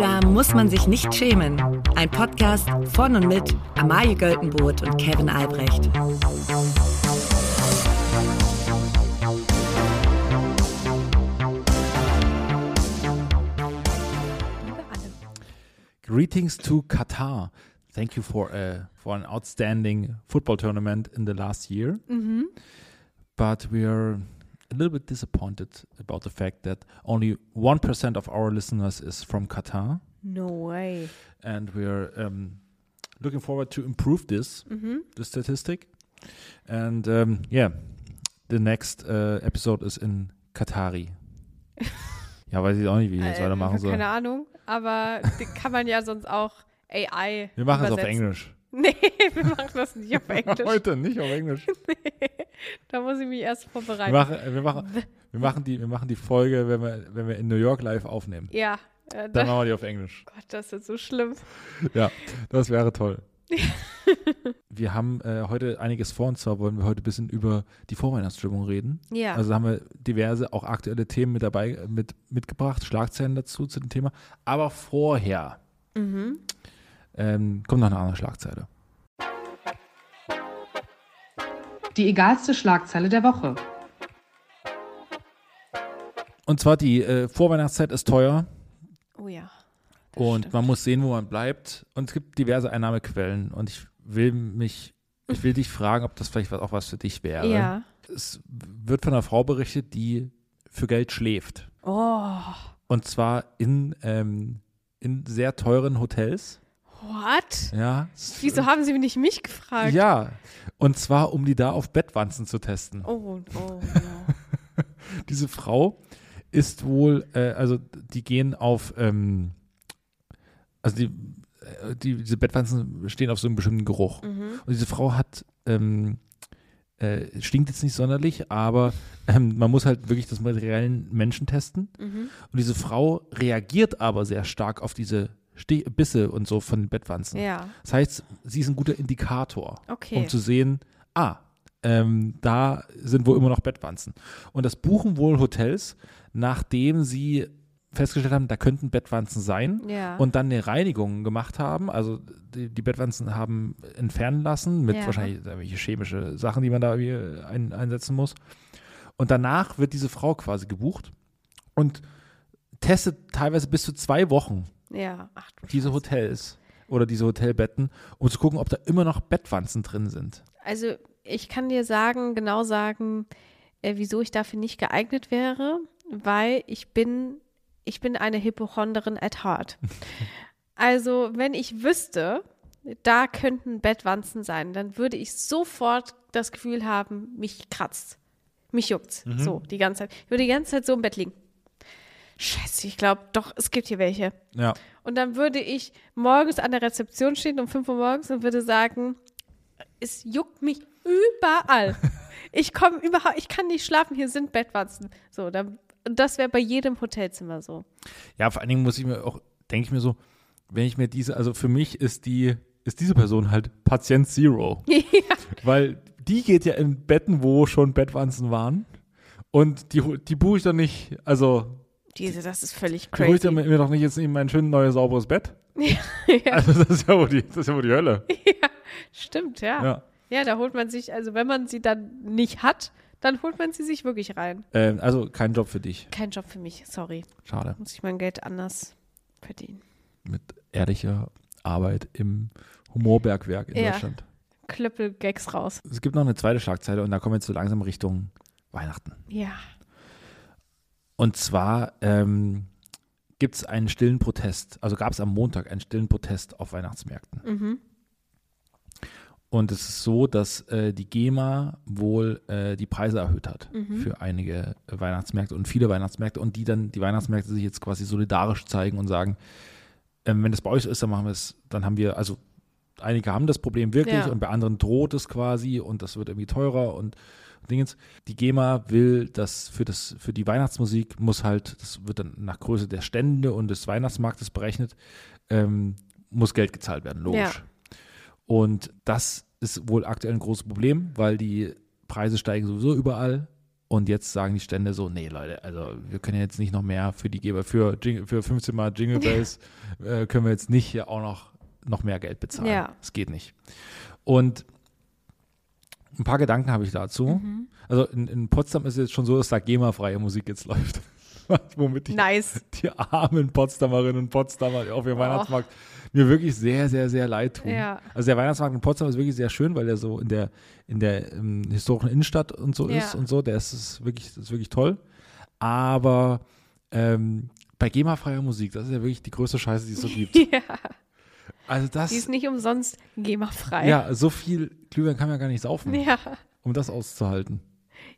Da muss man sich nicht schämen. Ein Podcast von und mit Amalie Göltenboot und Kevin Albrecht. Greetings to Qatar. Thank you for uh, for an outstanding football tournament in the last year. But we are a little bit disappointed about the fact that only one percent of our listeners is from Qatar, No way. and we are um, looking forward to improve this Mhm. the statistic. And um, yeah, the next uh, episode is in Qatari. ja, weiß ich auch nicht, wie ich jetzt Äh, weitermachen soll. Keine Ahnung, aber kann man ja sonst auch AI. Wir machen es auf übersetzen. Englisch. Nee, wir machen das nicht auf Englisch. Heute nicht auf Englisch. da muss ich mich erst Wir vorbereiten. machen, äh, wir, machen, wir, machen die, wir machen die Folge, wenn wir, wenn wir in New York live aufnehmen. ja, äh, Dann da, machen wir die auf Englisch. Gott, das ist so schlimm. Ja, das wäre toll. wir haben äh, heute einiges vor und zwar wollen wir heute ein bisschen über die Vorweihnachtsstimmung reden. Ja. Also haben wir diverse, auch aktuelle Themen mit dabei äh, mit, mitgebracht, Schlagzeilen dazu zu dem Thema. Aber vorher mhm. Ähm, kommt noch eine andere Schlagzeile. Die egalste Schlagzeile der Woche. Und zwar die äh, Vorweihnachtszeit ist teuer Oh ja. das und stimmt. man muss sehen, wo man bleibt. Und es gibt diverse Einnahmequellen und ich will mich, ich will dich fragen, ob das vielleicht auch was für dich wäre. Ja. Es wird von einer Frau berichtet, die für Geld schläft. Oh. Und zwar in, ähm, in sehr teuren Hotels. What? Ja. Wieso haben Sie nicht mich gefragt? Ja. Und zwar, um die da auf Bettwanzen zu testen. Oh, oh, no. Diese Frau ist wohl, äh, also die gehen auf, ähm, also die, äh, die, diese Bettwanzen stehen auf so einem bestimmten Geruch. mhm. Und diese Frau hat, ähm, äh, stinkt jetzt nicht sonderlich, aber ähm, man muss halt wirklich das mit reellen Menschen testen. Mhm. Und diese Frau reagiert aber sehr stark auf diese Ste Bisse und so von den Bettwanzen. Ja, Das heißt, sie ist ein guter Indikator, okay. um zu sehen, ah, ähm, da sind wohl immer noch Bettwanzen. Und das buchen wohl Hotels, nachdem sie festgestellt haben, da könnten Bettwanzen sein ja. und dann eine Reinigung gemacht haben. Also die, die Bettwanzen haben entfernen lassen mit Ja. wahrscheinlich irgendwelche chemische Sachen, die man da ein, einsetzen muss. Und danach wird diese Frau quasi gebucht und testet teilweise bis zu zwei Wochen ja. Ach du diese Scheiße. Hotels oder diese Hotelbetten, um zu gucken, ob da immer noch Bettwanzen drin sind. Also ich kann dir sagen, genau sagen, äh, wieso ich dafür nicht geeignet wäre, weil ich bin, ich bin eine Hypochonderin at heart. also wenn ich wüsste, da könnten Bettwanzen sein, dann würde ich sofort das Gefühl haben, mich kratzt. Mich juckt's. So, die ganze Zeit. Ich würde die ganze Zeit so im Bett liegen. Scheiße, ich glaube, doch, es gibt hier welche. Ja. Und dann würde ich morgens an der Rezeption stehen um 5 Uhr morgens und würde sagen, es juckt mich überall. Ich komme überhaupt, ich kann nicht schlafen, hier sind Bettwanzen. So, dann, und das wäre bei jedem Hotelzimmer so. Ja, vor allen Dingen muss ich mir auch, denke ich mir so, wenn ich mir diese, also für mich ist die, ist diese Person halt Patient Zero. ja. Weil die geht ja in Betten, wo schon Bettwanzen waren. Und die, die buche ich doch nicht, also Diese, das ist völlig crazy. doch mir doch nicht jetzt in mein schönes neues sauberes Bett. ja, Also das ist ja wohl die, das ist ja wohl die Hölle. stimmt, ja. ja. Ja. da holt man sich, also wenn man sie dann nicht hat, dann holt man sie sich wirklich rein. Ähm, also kein Job für dich. Kein Job für mich, sorry. Schade. Muss ich mein Geld anders verdienen. Mit ehrlicher Arbeit im Humorbergwerk in Ja. Deutschland. Klöppel-Gags raus. Es gibt noch eine zweite Schlagzeile und da kommen wir jetzt so langsam Richtung Weihnachten. Ja. Und zwar ähm, gibt es einen stillen Protest, also gab es am Montag einen stillen Protest auf Weihnachtsmärkten. Mhm. Und es ist so, dass äh, die GEMA wohl äh, die Preise erhöht hat Mhm. für einige Weihnachtsmärkte und viele Weihnachtsmärkte und die dann, die Weihnachtsmärkte sich jetzt quasi solidarisch zeigen und sagen, ähm, wenn das bei euch so ist, dann machen wir es, dann haben wir, also einige haben das Problem wirklich Ja. und bei anderen droht es quasi und das wird irgendwie teurer und Dingens. Die GEMA will, dass für das, für die Weihnachtsmusik muss halt, das wird dann nach Größe der Stände und des Weihnachtsmarktes berechnet, ähm, muss Geld gezahlt werden, logisch. Ja. Und das ist wohl aktuell ein großes Problem, weil die Preise steigen sowieso überall. Und jetzt sagen die Stände so, nee Leute, also wir können jetzt nicht noch mehr für die Geber, für, für 15 Mal Jingle Bells äh, können wir jetzt nicht hier auch noch, noch mehr Geld bezahlen. Ja. Das geht nicht. Und ein paar Gedanken habe ich dazu. Mhm. Also in, in Potsdam ist es jetzt schon so, dass da GEMA-freie Musik jetzt läuft. Womit die, Nice. die armen Potsdamerinnen und Potsdamer auf ihrem Oh. Weihnachtsmarkt mir wirklich sehr, sehr, sehr leid tun. Ja. Also der Weihnachtsmarkt in Potsdam ist wirklich sehr schön, weil der so in der, in der ähm, historischen Innenstadt und so Ja. ist und so. Der ist, ist wirklich, ist wirklich toll. Aber ähm, bei GEMA-freier Musik, das ist ja wirklich die größte Scheiße, die es so gibt. Ja, Also das, die ist nicht umsonst GEMA-frei. ja, so viel Glühwein kann man gar nicht saufen, ja. um das auszuhalten.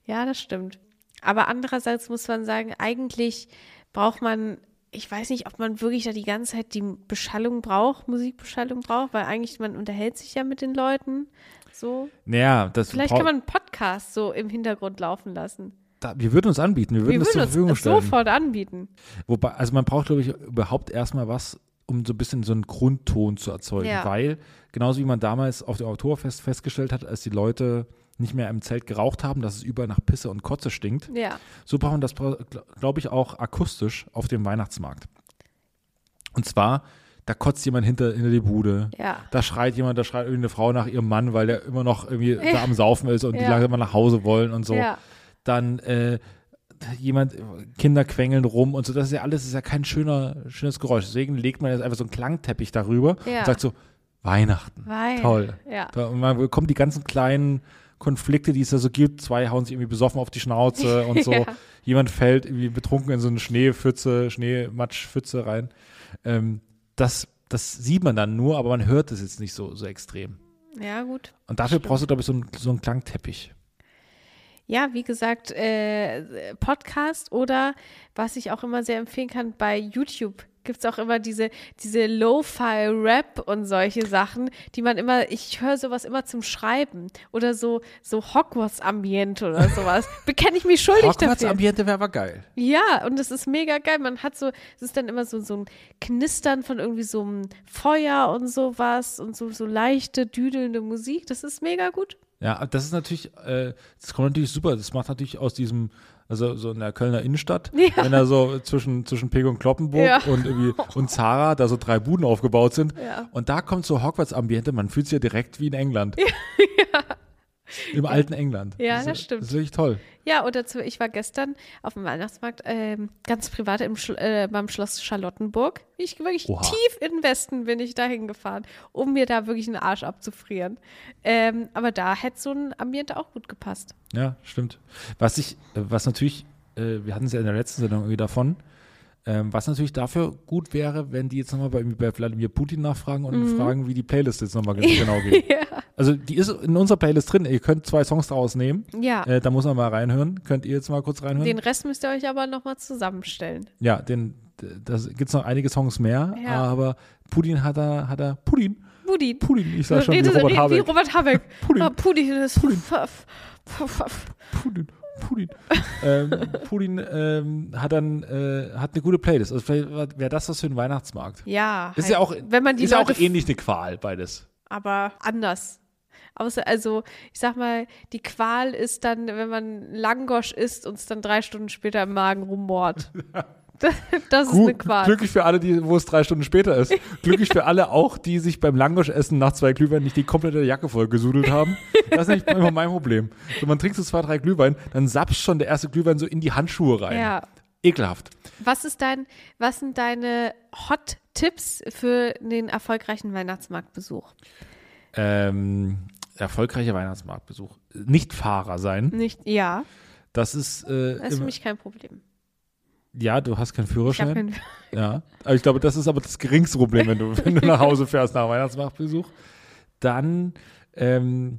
Ja, das stimmt. Aber andererseits muss man sagen, eigentlich braucht man, ich weiß nicht, ob man wirklich da die ganze Zeit die Beschallung braucht, Musikbeschallung braucht, weil eigentlich man unterhält sich ja mit den Leuten. So. Naja, das Vielleicht kann man einen Podcast so im Hintergrund laufen lassen. da, wir würden uns anbieten, wir würden Wir das zur würden Verfügung uns stellen. sofort anbieten. Wobei, also man braucht, glaube ich, überhaupt erstmal was, um so ein bisschen so einen Grundton zu erzeugen. Ja. Weil, genauso wie man damals auf dem Oktoberfest festgestellt hat, als die Leute nicht mehr im Zelt geraucht haben, dass es überall nach Pisse und Kotze stinkt, Ja. so braucht man das, glaube ich, auch akustisch auf dem Weihnachtsmarkt. Und zwar, da kotzt jemand hinter, hinter die Bude. Ja. Da schreit jemand, da schreit irgendeine Frau nach ihrem Mann, weil der immer noch irgendwie da am Saufen ist und die langsam mal nach Hause wollen und so dann äh, jemand, Kinder quengeln rum und so, das ist ja alles, das ist ja kein schöner, schönes Geräusch. Deswegen legt man jetzt einfach so einen Klangteppich darüber Ja. und sagt so, Weihnachten. Weil. Toll. Ja. Und man bekommt die ganzen kleinen Konflikte, die es da so gibt. Zwei hauen sich irgendwie besoffen auf die Schnauze und so. Ja. Jemand fällt irgendwie betrunken in so eine Schneepfütze, Schneematschpfütze rein. Ähm, das, das sieht man dann nur, aber man hört es jetzt nicht so, so extrem. Ja, gut. Und dafür Stimmt. brauchst du, glaube ich, so einen, so einen Klangteppich. Ja, wie gesagt, äh, Podcast oder was ich auch immer sehr empfehlen kann, bei YouTube gibt es auch immer diese, diese Lo-Fi-Rap und solche Sachen, die man immer, ich höre sowas immer zum Schreiben oder so, so Hogwarts-Ambiente oder sowas. Bekenne ich mich schuldig dafür. Hogwarts-Ambiente wäre aber geil. Ja, und es ist mega geil. Man hat so, es ist dann immer so, so ein Knistern von irgendwie so einem Feuer und sowas und so, so leichte, düdelnde Musik. Das ist mega gut. Ja, das ist natürlich, äh, das kommt natürlich super. Das macht natürlich aus diesem, also so in der Kölner Innenstadt, Ja. wenn da so zwischen, zwischen Peg und Kloppenburg Ja. und irgendwie und Zara da so drei Buden aufgebaut sind. Ja. Und da kommt so Hogwarts-Ambiente, man fühlt sich ja direkt wie in England. Im alten England. Ja, ist- das stimmt. Das ist wirklich toll. Ja, oder zu, ich war gestern auf dem Weihnachtsmarkt ähm, ganz privat im Schl äh, beim Schloss Charlottenburg. Ich wirklich Oha. tief in den Westen bin ich dahin gefahren, um mir da wirklich einen Arsch abzufrieren. Ähm, aber da hätte so ein Ambiente auch gut gepasst. Ja, stimmt. Was ich, äh, was natürlich, äh, wir hatten es ja in der letzten Sendung irgendwie davon, ähm, was natürlich dafür gut wäre, wenn die jetzt nochmal bei, bei Wladimir Putin nachfragen und Mhm. fragen, wie die Playlist jetzt nochmal genau geht. Also die ist in unserer Playlist drin. Ihr könnt zwei Songs daraus nehmen. Ja. Äh, da muss man mal reinhören. Könnt ihr jetzt mal kurz reinhören? Den Rest müsst ihr euch aber nochmal zusammenstellen. ja, den, da gibt es noch einige Songs mehr, Ja. aber Putin hat er, hat er, Putin, Putin. Putin, ich sag schon wie Robert wie, Habeck. Wie Robert Habeck. Putin. Ah, Putin ist Putin. Putin. Putin, ähm, Putin ähm, hat dann äh, hat eine gute Playlist. Also vielleicht wäre das was für den Weihnachtsmarkt. Ja. Ist halt, ja auch, wenn man die ist ja auch ähnlich eine Qual, beides. aber anders. Außer, also, ich sag mal, die Qual ist dann, wenn man Langosch isst und es dann drei Stunden später im Magen rumbohrt. Das, ist eine Qual. glücklich für alle, die, wo es drei Stunden später ist. glücklich für alle auch, die sich beim Langosch-Essen nach zwei Glühwein nicht die komplette Jacke voll gesudelt haben. Das ist nämlich immer mein Problem. So, man trinkt so zwei, drei Glühwein, dann sapst schon der erste Glühwein so in die Handschuhe rein. Ja. Ekelhaft. Was ist dein, was sind deine Hot-Tipps für den erfolgreichen Weihnachtsmarktbesuch? Ähm, erfolgreicher Weihnachtsmarktbesuch. Nicht Fahrer sein. Nicht, ja, Das ist, äh, das ist für mich kein Problem. Ja, du hast keinen Ich Führerschein. keinen, Ja, aber ich glaube, das ist aber das geringste Problem, wenn du, wenn du nach Hause fährst nach Weihnachtsmarktbesuch. Dann ähm,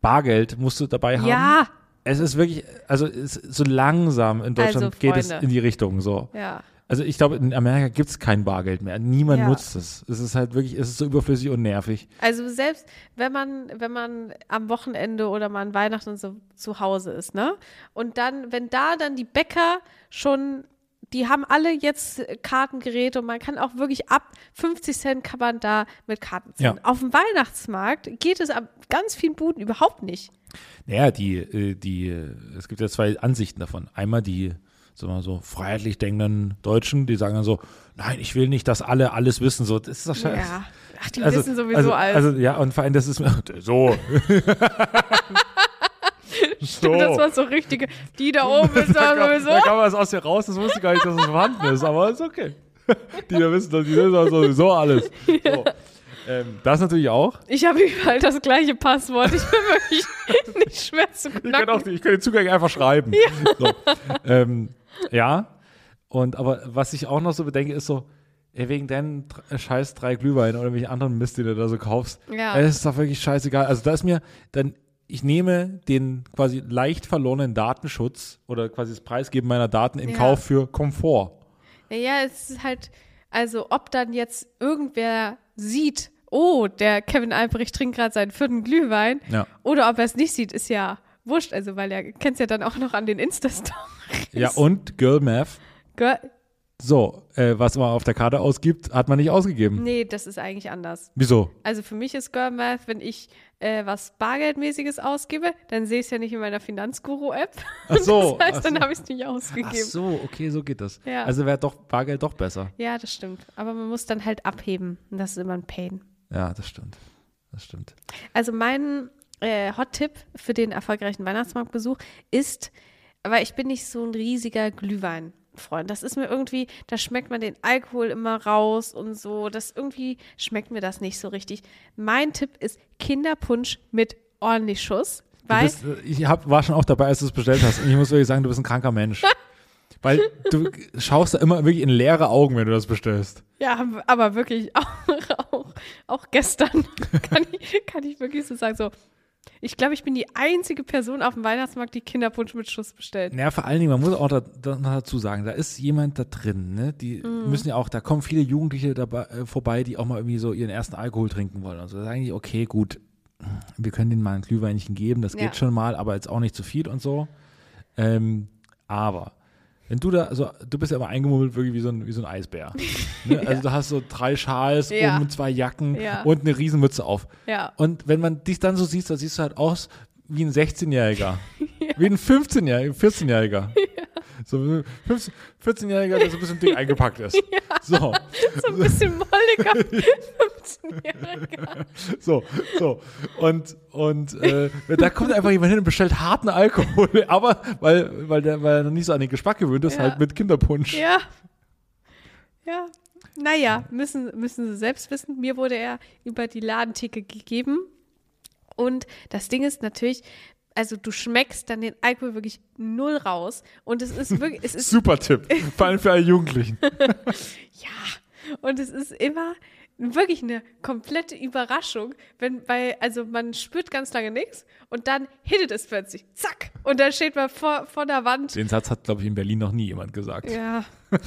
Bargeld musst du dabei haben. ja, Es ist wirklich, also es, so langsam in Deutschland Also, geht es in die Richtung so. ja. Also ich glaube, in Amerika gibt es kein Bargeld mehr. Niemand Ja. nutzt es. Es ist halt wirklich, es ist so überflüssig und nervig. Also selbst wenn man, wenn man am Wochenende oder mal an Weihnachten so zu Hause ist, ne? Und dann, wenn da dann die Bäcker schon, die haben alle jetzt Kartengeräte und man kann auch wirklich ab 50 Cent kann man da mit Karten zahlen. Ja. Auf dem Weihnachtsmarkt geht es ab ganz vielen Buden überhaupt nicht. Naja, die, äh, die, äh, es gibt ja zwei Ansichten davon. Einmal die, sagen wir mal so, freiheitlich denkenden Deutschen, die sagen dann so, nein, ich will nicht, dass alle alles wissen. So, das ist doch scheiße. Ja. Ach, die wissen sowieso also, alles. Also, ja, und vor allem, das ist so. Stimmt, das war so richtige, die da oben ist da da, sowieso. da kam was aus dir raus, das wusste ich gar nicht, dass es vorhanden ist, aber ist okay. Die da wissen, die wissen sowieso alles. So. Ähm, das natürlich auch. Ich habe überall das gleiche Passwort. Ich bin wirklich nicht schwer zu Ich kann, knacken. auch, ich kann den Zugang einfach schreiben. Ja. So. Ähm, ja. Und aber was ich auch noch so bedenke, ist so, ey, wegen deinen dr- scheiß drei Glühwein oder welchen anderen Mist, den du da so kaufst, Ja. es ist doch wirklich scheißegal. Also da ist mir dann, ich nehme den quasi leicht verlorenen Datenschutz oder quasi das Preisgeben meiner Daten in Ja. Kauf für Komfort. Ja, es ist halt, also ob dann jetzt irgendwer sieht, oh, der Kevin Albrecht trinkt gerade seinen vierten Glühwein, Ja. oder ob er es nicht sieht, ist ja wurscht. Also, weil er kennt es ja dann auch noch an den Insta-Stories. Ja, und Girl Math. Girl- So, äh, was man auf der Karte ausgibt, hat man nicht ausgegeben. Nee, das ist eigentlich anders. Wieso? Also für mich ist Girl Math, wenn ich äh, was Bargeldmäßiges ausgebe, dann sehe ich es ja nicht in meiner Finanzguru-App. Ach so, Das heißt, ach dann so. habe ich es nicht Ach ausgegeben. so, okay, so geht das. Ja. Also wäre doch Bargeld doch besser. Ja, das stimmt. Aber man muss dann halt abheben. Und das ist immer ein Pain. Ja, das stimmt. Das stimmt. Also mein äh, Hot-Tipp für den erfolgreichen Weihnachtsmarktbesuch ist, weil ich bin nicht so ein riesiger Glühwein-Freund. Das ist mir irgendwie, da schmeckt man den Alkohol immer raus und so. Das irgendwie schmeckt mir das nicht so richtig. Mein Tipp ist Kinderpunsch mit ordentlich Schuss. Weil, bist, äh, ich hab, war schon auch dabei, als du es bestellt hast. Und ich muss wirklich sagen, du bist ein kranker Mensch. Weil du schaust da immer wirklich in leere Augen, wenn du das bestellst. ja, aber wirklich auch, auch, auch gestern kann ich, kann ich wirklich so sagen, so, ich glaube, ich bin die einzige Person auf dem Weihnachtsmarkt, die Kinderpunsch mit Schuss bestellt. Naja, vor allen Dingen, man muss auch da, da, noch dazu sagen, da ist jemand da drin, ne? Die Mhm. müssen ja auch, da kommen viele Jugendliche dabei, äh, vorbei, die auch mal irgendwie so ihren ersten Alkohol trinken wollen. Also da sagen die, okay, gut, wir können denen mal ein Glühweinchen geben, das geht Ja. schon mal, aber jetzt auch nicht zu viel und so. Ähm, aber wenn du da, also du bist ja immer eingemummelt wirklich wie so ein, wie so ein Eisbär. Ne? Also du hast so drei Schals Ja. um, zwei Jacken Ja. und eine Riesenmütze auf. Ja. Und wenn man dich dann so sieht, dann siehst du halt aus wie ein 16-Jähriger. Wie ein 15-Jähriger, 14-Jähriger. So ein 15 14-Jähriger, der so ein bisschen dick eingepackt ist. So, So ein bisschen molliger 15-Jähriger. so, so. Und, und äh, da kommt einfach jemand hin und bestellt harten Alkohol, aber weil, weil, der, weil er noch nicht so an den Geschmack gewöhnt ist, Ja. halt mit Kinderpunsch. Ja. Ja. Naja, müssen, müssen sie selbst wissen. Mir wurde er über die Ladentheke gegeben. Und das Ding ist natürlich, also du schmeckst dann den Alkohol wirklich null raus. Und es ist wirklich, es ist, Super Tipp, vor allem für alle Jugendlichen. ja. Und es ist immer wirklich eine komplette Überraschung, wenn bei, also man spürt ganz lange nichts und dann hittet es plötzlich. Zack. Und dann steht man vor, vor der Wand Den Satz hat, glaube ich, in Berlin noch nie jemand gesagt. Ja.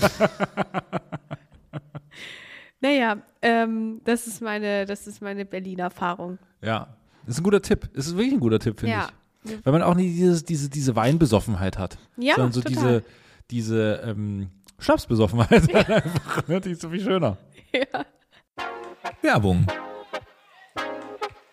naja, ähm, das ist meine, das ist meine Berliner Erfahrung. Ja, das ist ein guter Tipp. Das ist wirklich ein guter Tipp, finde Ja. ich. Weil man auch nicht dieses, diese, diese Weinbesoffenheit hat. Ja, sondern so total. diese, diese ähm, Schnapsbesoffenheit halt einfach. Ne? Die ist so viel schöner. Ja. Werbung.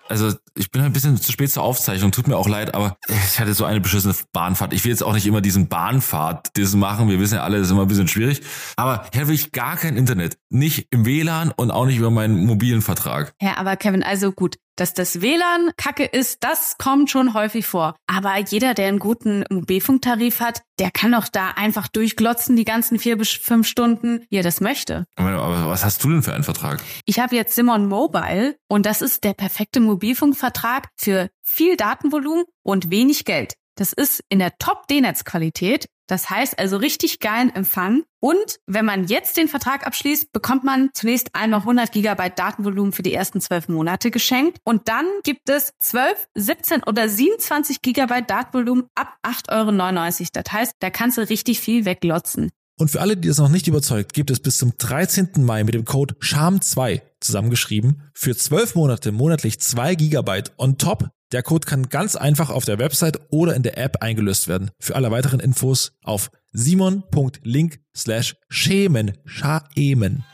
Also, ich bin ein bisschen zu spät zur Aufzeichnung, tut mir auch leid, aber ich hatte so eine beschissene Bahnfahrt. Ich will jetzt auch nicht immer diesen Bahnfahrt das machen. Wir wissen ja alle, das ist immer ein bisschen schwierig. Aber hier habe ich gar kein Internet. Nicht im WLAN und auch nicht über meinen mobilen Vertrag. Ja, aber Kevin, also gut, dass das WLAN kacke ist, das kommt schon häufig vor. Aber jeder, der einen guten Mobilfunktarif hat, der kann doch da einfach durchglotzen die ganzen vier bis fünf Stunden, wie er das möchte. Aber aber was hast du denn für einen Vertrag? Ich habe jetzt Simon Mobile und das ist der perfekte Mobilfunkvertrag für viel Datenvolumen und wenig Geld. Das ist in der Top-D-Netz-Qualität. Das heißt also richtig geilen Empfang. Und wenn man jetzt den Vertrag abschließt, bekommt man zunächst einmal 100 Gigabyte Datenvolumen für die ersten zwölf Monate geschenkt. Und dann gibt es 12, 17 oder 27 Gigabyte Datenvolumen ab 8,99 Euro. Das heißt, da kannst du richtig viel weglotzen. Und für alle, die das noch nicht überzeugt, gibt es bis zum 13. Mai mit dem Code SHAM2 zusammengeschrieben für 12 Monate monatlich 2 Gigabyte on top. Der Code kann ganz einfach auf der Website oder in der App eingelöst werden. Für alle weiteren Infos auf simon.link slash schämen, schaemen.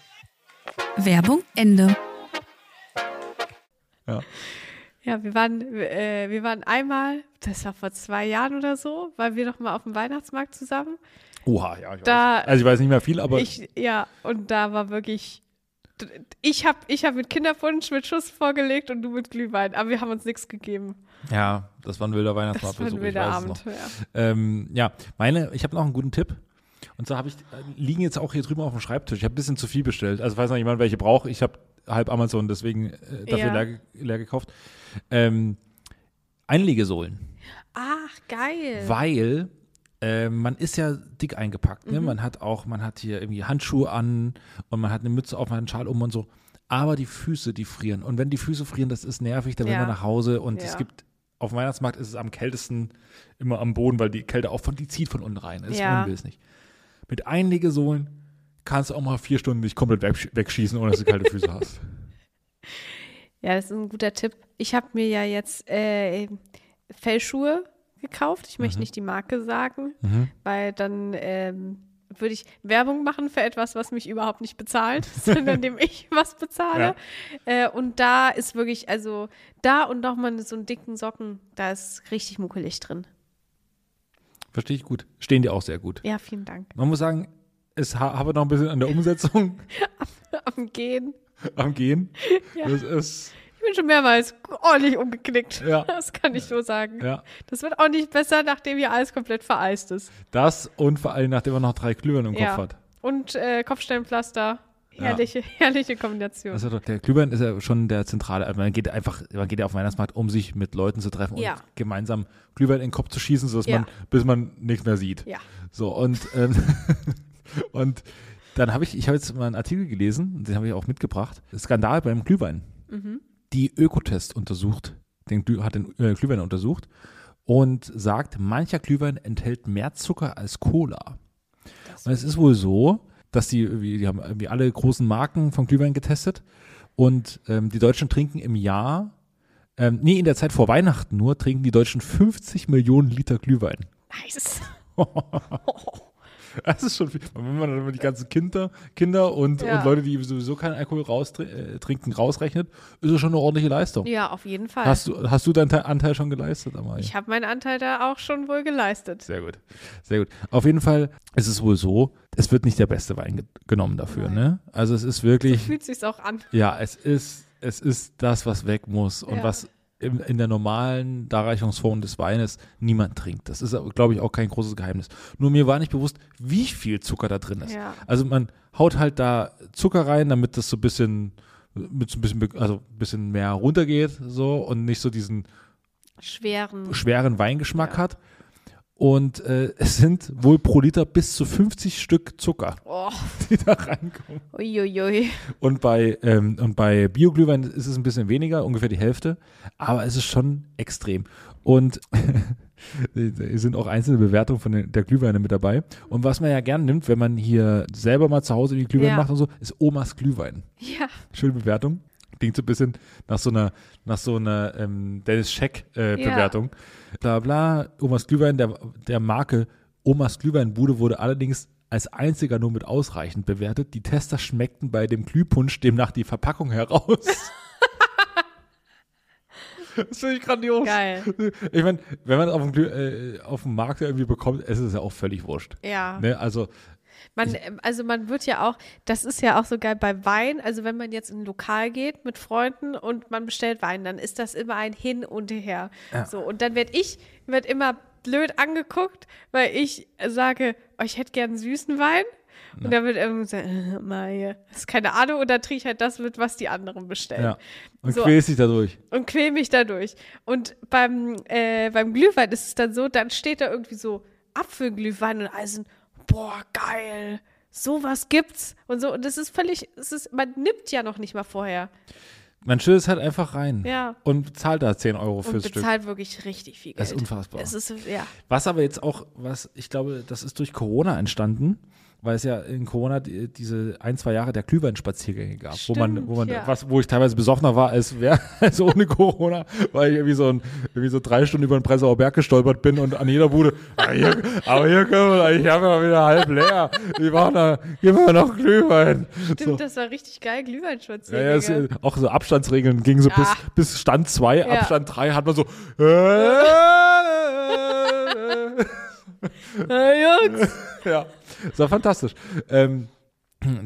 Werbung Ende. Ja, wir waren, äh, wir waren einmal, das war vor zwei Jahren oder so, waren wir noch mal auf dem Weihnachtsmarkt zusammen. Oha, ja, ich Da- weiß. Also ich weiß nicht mehr viel, aber ich, ja, und da war wirklich, ich habe ich hab mit Kinderpunsch mit Schuss vorgelegt und du mit Glühwein, aber wir haben uns nichts gegeben. ja, das war ein wilder Das war ein ich wilder Abend. Ja. Ähm, ja, meine, ich habe noch einen guten Tipp. Und zwar habe ich, liegen jetzt auch hier drüben auf dem Schreibtisch. Ich habe ein bisschen zu viel bestellt. Also falls noch jemand welche braucht, ich habe halb Amazon deswegen äh, dafür Ja. leer, leer gekauft. Ähm, Einlegesohlen. Ach, geil. Weil äh, man ist ja dick eingepackt. Mhm. Ne? Man hat auch, man hat hier irgendwie Handschuhe an und man hat eine Mütze auf, man hat einen Schal um und so. Aber die Füße, die frieren. Und wenn die Füße frieren, das ist nervig, dann will Ja. man nach Hause und Ja. es gibt auf dem Weihnachtsmarkt ist es am kältesten immer am Boden, weil die Kälte auch von, die zieht von unten rein. Das Ja. will es nicht. Mit Einlegesohlen kannst du auch mal vier Stunden dich komplett wegsch- wegschießen, ohne dass du kalte Füße hast. Ja, das ist ein guter Tipp. Ich habe mir ja jetzt äh, Fellschuhe gekauft. Ich möchte nicht die Marke sagen, weil dann ähm, würde ich Werbung machen für etwas, was mich überhaupt nicht bezahlt, sondern dem ich was bezahle. Äh, und da ist wirklich, also da und nochmal so einen dicken Socken, da ist richtig muckelig drin. Verstehe ich gut. Stehen dir auch sehr gut. Ja, vielen Dank. Man muss sagen, es ha habe noch ein bisschen an der Umsetzung Am Gehen. am Gehen. Ja. Das ist, bin schon mehrmals ordentlich umgeknickt. Ja. Das kann ich so sagen. ja. Das wird auch nicht besser, nachdem hier alles komplett vereist ist. Das und vor allem, nachdem man noch drei Glühwein im Kopf Ja. hat. Und äh, Kopfsteinpflaster. Herrliche, herrliche Kombination. Also der Glühwein ist ja schon der zentrale. Also man geht einfach, man geht ja auf den Weihnachtsmarkt, um sich mit Leuten zu treffen Ja. und gemeinsam Glühwein in den Kopf zu schießen, sodass Ja. man, bis man nichts mehr sieht. Ja. So und ähm, und dann habe ich, ich habe jetzt mal einen Artikel gelesen, den habe ich auch mitgebracht. Skandal beim Glühwein. Mhm. Die Ökotest untersucht, den hat den äh, Glühwein untersucht und sagt, mancher Glühwein enthält mehr Zucker als Cola. Und es ist wohl so, dass die, die haben irgendwie alle großen Marken von Glühwein getestet und ähm, die Deutschen trinken im Jahr, ähm, nee, in der Zeit vor Weihnachten nur, trinken die Deutschen 50 Millionen Liter Glühwein. Nice. Das ist schon viel. Wenn man dann die ganzen Kinder, Kinder und, Ja. und Leute, die sowieso keinen Alkohol raus, äh, trinken, rausrechnet, ist es schon eine ordentliche Leistung. Ja, auf jeden Fall. Hast du, hast du deinen Te- Anteil schon geleistet, Amalie? ich habe meinen Anteil da auch schon wohl geleistet. Sehr gut. Sehr gut. Auf jeden Fall ist es wohl so, es wird nicht der beste Wein ge genommen dafür, Nein. ne? Also es ist wirklich, Fühlt sich's auch an. ja, es ist, es ist das, was weg muss und Ja. was im, in der normalen Darreichungsform des Weines niemand trinkt. Das ist, glaube ich, auch kein großes Geheimnis. Nur mir war nicht bewusst, wie viel Zucker da drin ist. Ja. Also man haut halt da Zucker rein, damit das so ein bisschen, mit so ein bisschen, also ein bisschen mehr runtergeht, so und nicht so diesen Schweren. schweren Weingeschmack Ja. hat. Und äh, es sind wohl pro Liter bis zu 50 Stück Zucker, Oh, die da reinkommen. uiuiui. Und bei, ähm, und bei Bioglühwein ist es ein bisschen weniger, ungefähr die Hälfte, aber es ist schon extrem. Und es sind auch einzelne Bewertungen von den, der Glühweine mit dabei. Und was man ja gern nimmt, wenn man hier selber mal zu Hause die Glühwein Ja. macht und so, ist Omas Glühwein. Ja. Schöne Bewertung. Klingt so ein bisschen nach so einer, nach so einer ähm, Dennis Scheck äh, Ja. Bla bla, Omas Glühwein, der, der Marke Omas Glühweinbude wurde allerdings als einziger nur mit ausreichend bewertet. Die Tester schmeckten bei dem Glühpunsch demnach die Verpackung heraus. das finde ich grandios. Geil. Ich meine, wenn man es auf dem, äh, auf dem Markt irgendwie bekommt, ist es ja auch völlig wurscht. Ja. Ne? Also, Man, ähm, also man wird ja auch, das ist ja auch so geil bei Wein, also wenn man jetzt in ein Lokal geht mit Freunden und man bestellt Wein, dann ist das immer ein Hin und Her. So, und dann werde ich, werd immer blöd angeguckt, weil ich sage, oh, ich hätte gern süßen Wein. Und dann wird irgendwie so, äh, das ist keine Ahnung, und dann trinke ich halt das mit, was die anderen bestellen. ja. Und So. quälst dich dadurch. und quäl mich dadurch. Und beim, äh, beim Glühwein ist es dann so, dann steht da irgendwie so Apfelglühwein und alle sind, boah, geil, sowas gibt's und so. Und das ist völlig, es ist, man nimmt ja noch nicht mal vorher. Man schüttet es halt einfach rein. Ja. Und zahlt da 10 Euro Und fürs Stück. bezahlt wirklich richtig viel Geld. Das ist unfassbar. Es ist, ja. Was aber jetzt auch, was ich glaube, das ist durch Corona entstanden, weil es ja in Corona die- diese ein, zwei Jahre der Glühweinspaziergänge gab, wo man, wo man, Stimmt, ja. was, wo ich teilweise besoffener war als wer, als ohne Corona, weil ich irgendwie so, ein, irgendwie so drei Stunden über den Prenzlauer Berg gestolpert bin und an jeder Bude, aber hier, aber hier können wir, ich habe ja wieder halb leer, wir machen da, gib mir noch Glühwein. Stimmt, So. das war richtig geil, Ja, Glühweinspaziergänge. ja, es, äh, auch so Abstandsregeln gingen so bis, Ja. bis Stand 2, Ja. Abstand 3 hat man so. Ja, Jungs. ja, das war fantastisch. Ähm,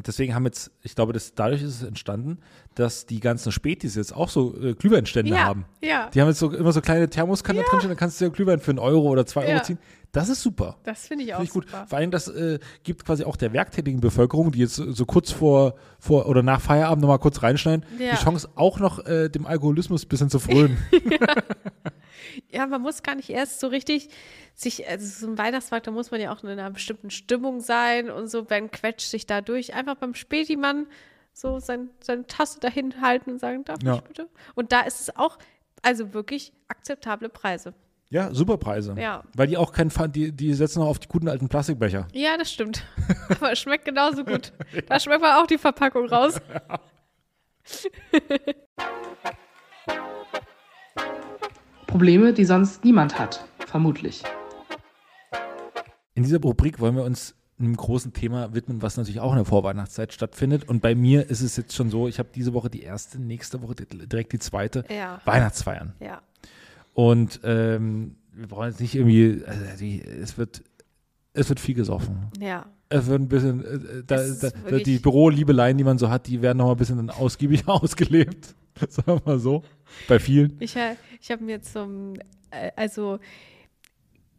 deswegen haben jetzt, ich glaube, das, dadurch ist es entstanden, dass die ganzen Spätis jetzt auch so äh, Glühweinstände Ja, haben. ja. Die haben jetzt so, immer so kleine Thermoskanne drin, stehen, dann kannst du dir Glühwein für einen Euro oder zwei Ja. Euro ziehen. Das ist super. Das finde ich auch Finde ich gut. super. Vor allem, das äh, gibt quasi auch der werktätigen Bevölkerung, die jetzt so so kurz vor, vor oder nach Feierabend nochmal kurz reinschneiden, Ja. die Chance auch noch äh, dem Alkoholismus ein bisschen zu frönen. Ja, man muss gar nicht erst so richtig sich, also so ein Weihnachtsmarkt, da muss man ja auch in einer bestimmten Stimmung sein und so, Ben quetscht sich da durch. Einfach beim Spätimann so sein, seine Tasse dahin halten und sagen, darf Ja. ich bitte? Und da ist es auch, also wirklich akzeptable Preise. ja, super Preise. Ja. Weil die auch kein, Pfand- die, die setzen noch auf die guten alten Plastikbecher. Ja, das stimmt. Aber es schmeckt genauso gut. Da schmeckt man auch die Verpackung raus. Probleme, die sonst niemand hat, vermutlich. In dieser Rubrik wollen wir uns einem großen Thema widmen, was natürlich auch in der Vorweihnachtszeit stattfindet. Und bei mir ist es jetzt schon so, ich habe diese Woche die erste, nächste Woche direkt die zweite Ja. Weihnachtsfeiern. Ja. Und ähm, wir brauchen jetzt nicht irgendwie, also die, es wird, es wird viel gesoffen. Ja. Es wird ein bisschen, äh, da, ist da, da, die Büroliebeleien, die man so hat, die werden noch mal ein bisschen ausgiebig ausgelebt. Sagen wir mal so. Bei vielen. Ich, ich habe mir zum, äh, also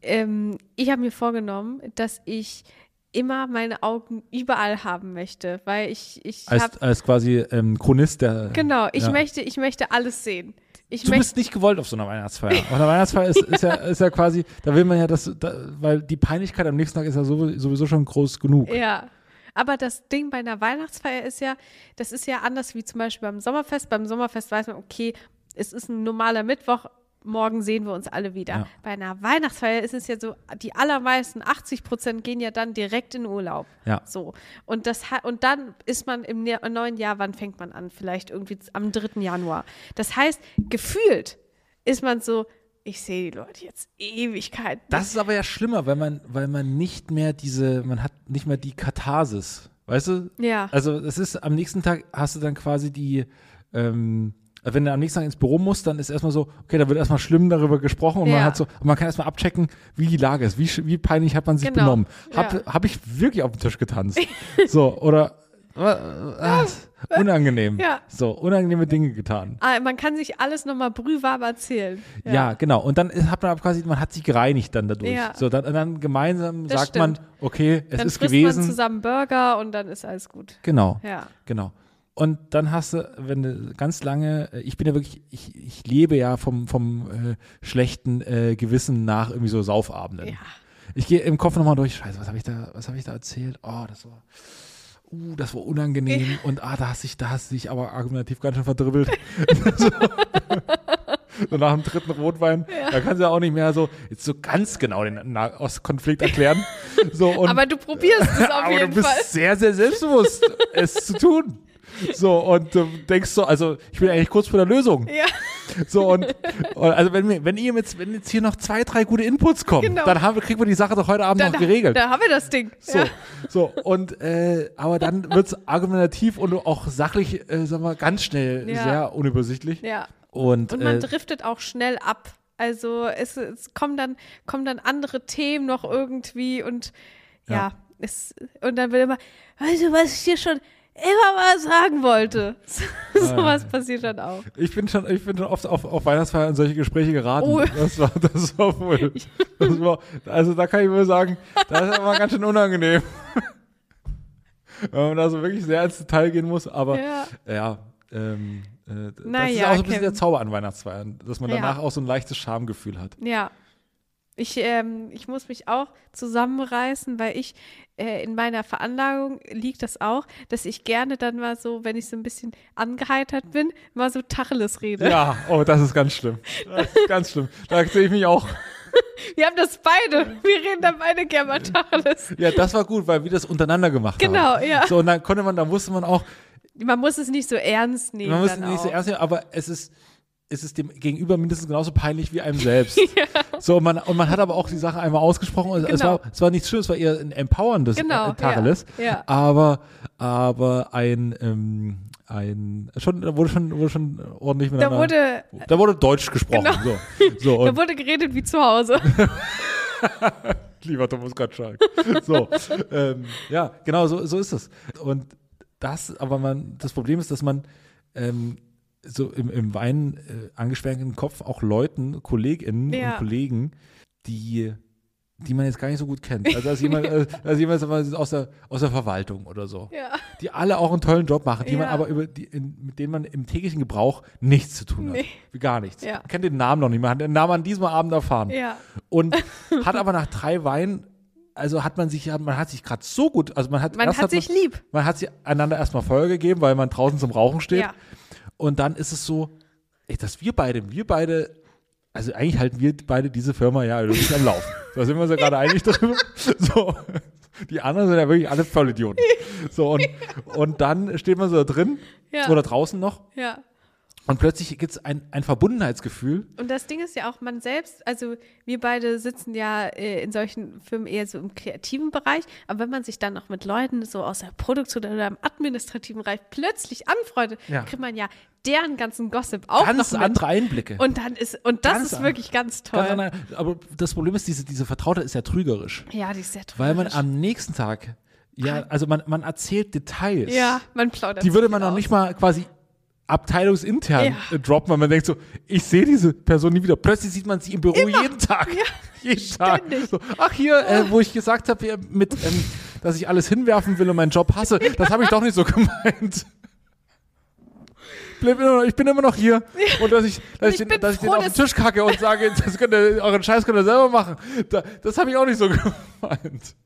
ähm, ich habe mir vorgenommen, dass ich immer meine Augen überall haben möchte, weil ich, ich Als, als quasi ähm, Chronist der. genau, ich ja. möchte, ich möchte alles sehen. Ich Du bist nicht gewollt auf so einer Weihnachtsfeier. Auf einer Weihnachtsfeier ist, ist, ja, ist ja quasi, da will man ja das, da, weil die Peinlichkeit am nächsten Tag ist ja sowieso schon groß genug. ja. Aber das Ding bei einer Weihnachtsfeier ist ja, das ist ja anders wie zum Beispiel beim Sommerfest. Beim Sommerfest weiß man, okay, es ist ein normaler Mittwoch, morgen sehen wir uns alle wieder. Ja. Bei einer Weihnachtsfeier ist es ja so, die allermeisten, 80 Prozent gehen ja dann direkt in Urlaub. Ja. So. Und das und dann ist man im ne neuen Jahr, wann fängt man an? Vielleicht irgendwie am 3. Januar. Das heißt, gefühlt ist man so, ich sehe die Leute jetzt Ewigkeiten. Das ist aber ja schlimmer, weil man, weil man nicht mehr diese, man hat nicht mehr die Katharsis. Weißt du? Ja. Also es ist am nächsten Tag hast du dann quasi die, ähm, wenn du am nächsten Tag ins Büro musst, dann ist erstmal so, okay, da wird erstmal schlimm darüber gesprochen und man Ja. hat so, man kann erstmal abchecken, wie die Lage ist, wie, wie peinlich hat man sich Genau. benommen. Hab, Ja. hab ich wirklich auf den Tisch getanzt? so, oder äh, äh, unangenehm. Ja. So, unangenehme Dinge getan. Ah, man kann sich alles nochmal brühwarm erzählen. Ja. genau. Und dann hat man quasi, man hat sich gereinigt dann dadurch. Ja. So, dann, dann gemeinsam Das sagt man, stimmt. okay, es Dann ist frisst gewesen. man zusammen Burger und dann ist alles gut. Genau, Ja. genau. Und dann hast du, wenn du ganz lange, äh, ich bin ja wirklich, ich, ich lebe ja vom, vom äh, schlechten äh, Gewissen nach irgendwie so Saufabenden. Ja. Ich gehe im Kopf nochmal durch, scheiße, was habe ich da, was habe ich da erzählt? Oh, das war, uh, das war unangenehm und ah, da hast dich, da hast du dich aber argumentativ ganz schön verdribbelt. so. so nach dem dritten Rotwein, da kannst du ja auch nicht mehr so, jetzt so ganz genau den Nahostkonflikt erklären. So, und, Aber du probierst es auf aber jeden du bist Fall. sehr, sehr selbstbewusst, es zu tun. So, und du denkst so, also ich bin eigentlich kurz vor der Lösung. Ja. So, und, und also wenn, wir, wenn ihr jetzt, wenn jetzt hier noch zwei, drei gute Inputs kommen, Genau. dann haben kriegen wir die Sache doch heute Abend Da, noch geregelt. da haben wir das Ding. So, Ja. so, und äh, aber dann wird es argumentativ und auch sachlich, äh, sagen wir, ganz schnell Ja. sehr unübersichtlich. ja. Und, Und man äh, driftet auch schnell ab. Also es, es kommen, dann, kommen dann andere Themen noch irgendwie und ja, Ja. Es, und dann will immer, weißt du, was ich dir schon immer mal sagen wollte. so was passiert dann auch. ich bin schon, ich bin schon oft auf, auf Weihnachtsfeiern in solche Gespräche geraten. Oh. Das war, das war wohl, das war, also da kann ich wohl sagen, das ist aber ganz schön unangenehm. Wenn man da so wirklich sehr ins Detail gehen muss, aber Ja. ja, ähm, äh, das Na ist ja, auch so ein bisschen Kevin. der Zauber an Weihnachtsfeiern, dass man Ja. danach auch so ein leichtes Schamgefühl hat. Ja. Ich, ähm, ich muss mich auch zusammenreißen, weil ich äh, in meiner Veranlagung liegt das auch, dass ich gerne dann mal so, wenn ich so ein bisschen angeheitert bin, mal so Tacheles rede. Ja, oh, das ist ganz schlimm. Das ist ganz schlimm. Da sehe ich mich auch. Wir haben das beide. Wir reden da beide gerne Tacheles. Ja, das war gut, weil wir das untereinander gemacht haben. Genau, ja. So, und dann konnte man, da wusste man auch, Man muss es nicht so ernst nehmen. man muss dann nicht so auch. ernst nehmen, aber es ist, es ist dem Gegenüber mindestens genauso peinlich wie einem selbst. So, und man, und man hat aber auch die Sache einmal ausgesprochen. und Es, Genau. war, es war nichts Schlimmes, es war eher ein empowerndes Genau, äh, Tacheles. ja, ja. Aber, aber ein, ähm, ein, schon, da wurde schon, wurde schon ordentlich Da miteinander. wurde, da wurde Deutsch gesprochen. Genau. So, so da wurde geredet wie zu Hause. lieber Thomas Gottschalk. So, ähm, ja, genau, so, so ist es. Und das, aber man, das Problem ist, dass man ähm, so im, im Wein äh, angeschwärmten Kopf auch Leuten, KollegInnen Ja. und Kollegen, die die man jetzt gar nicht so gut kennt. Also als jemand, äh, als jemand aus der, aus der Verwaltung oder so. Ja. Die alle auch einen tollen Job machen, die man Ja. aber über die, in, mit denen man im täglichen Gebrauch nichts zu tun hat. Nee. Gar nichts. Ja. Man kennt den Namen noch nicht, man hat den Namen an diesem Abend erfahren Ja. und hat aber nach drei Weinen, also hat man sich, man hat sich gerade so gut, also man hat, Man hat sich man, lieb. man hat sich einander erstmal Feuer gegeben, weil man draußen zum Rauchen steht Ja. Und dann ist es so, ey, dass wir beide, wir beide, also eigentlich halten wir beide diese Firma ja nicht am Laufen. Da sind wir uns ja gerade einig darüber. So. Die anderen sind ja wirklich alle Vollidioten. So, und, und dann steht man so da drin Ja. oder draußen noch Ja. Und plötzlich gibt es ein, ein Verbundenheitsgefühl. Und das Ding ist ja auch, man selbst, also wir beide sitzen ja äh, in solchen Firmen eher so im kreativen Bereich, aber wenn man sich dann noch mit Leuten so aus der Produktion oder im administrativen Bereich plötzlich anfreundet, Ja. kriegt man ja deren ganzen Gossip auch Ganz noch mit. andere Einblicke. Und dann ist, und das Ganz ist wirklich ganz toll. Ganz andere- aber das Problem ist, diese, diese Vertraute ist ja trügerisch. ja, die ist sehr Weil man am nächsten Tag, ja, also man, man erzählt Details. Ja, man plaudert. Die würde man noch nicht mal quasi abteilungsintern Ja. äh, droppen, weil man denkt so, ich sehe diese Person nie wieder. Plötzlich sieht man sie im Büro jeden Tag. jeden Tag. So, ach hier, äh, wo ich gesagt habe, ja, mit, ähm, dass ich alles hinwerfen will und meinen Job hasse, das habe ich doch nicht so gemeint. Immer ich bin immer noch hier und dass ich, dass ich, ich den, dass ich den auf den Tisch kacke und sage, das könnt ihr, euren Scheiß könnt ihr selber machen. Da, das habe ich auch nicht so gemeint.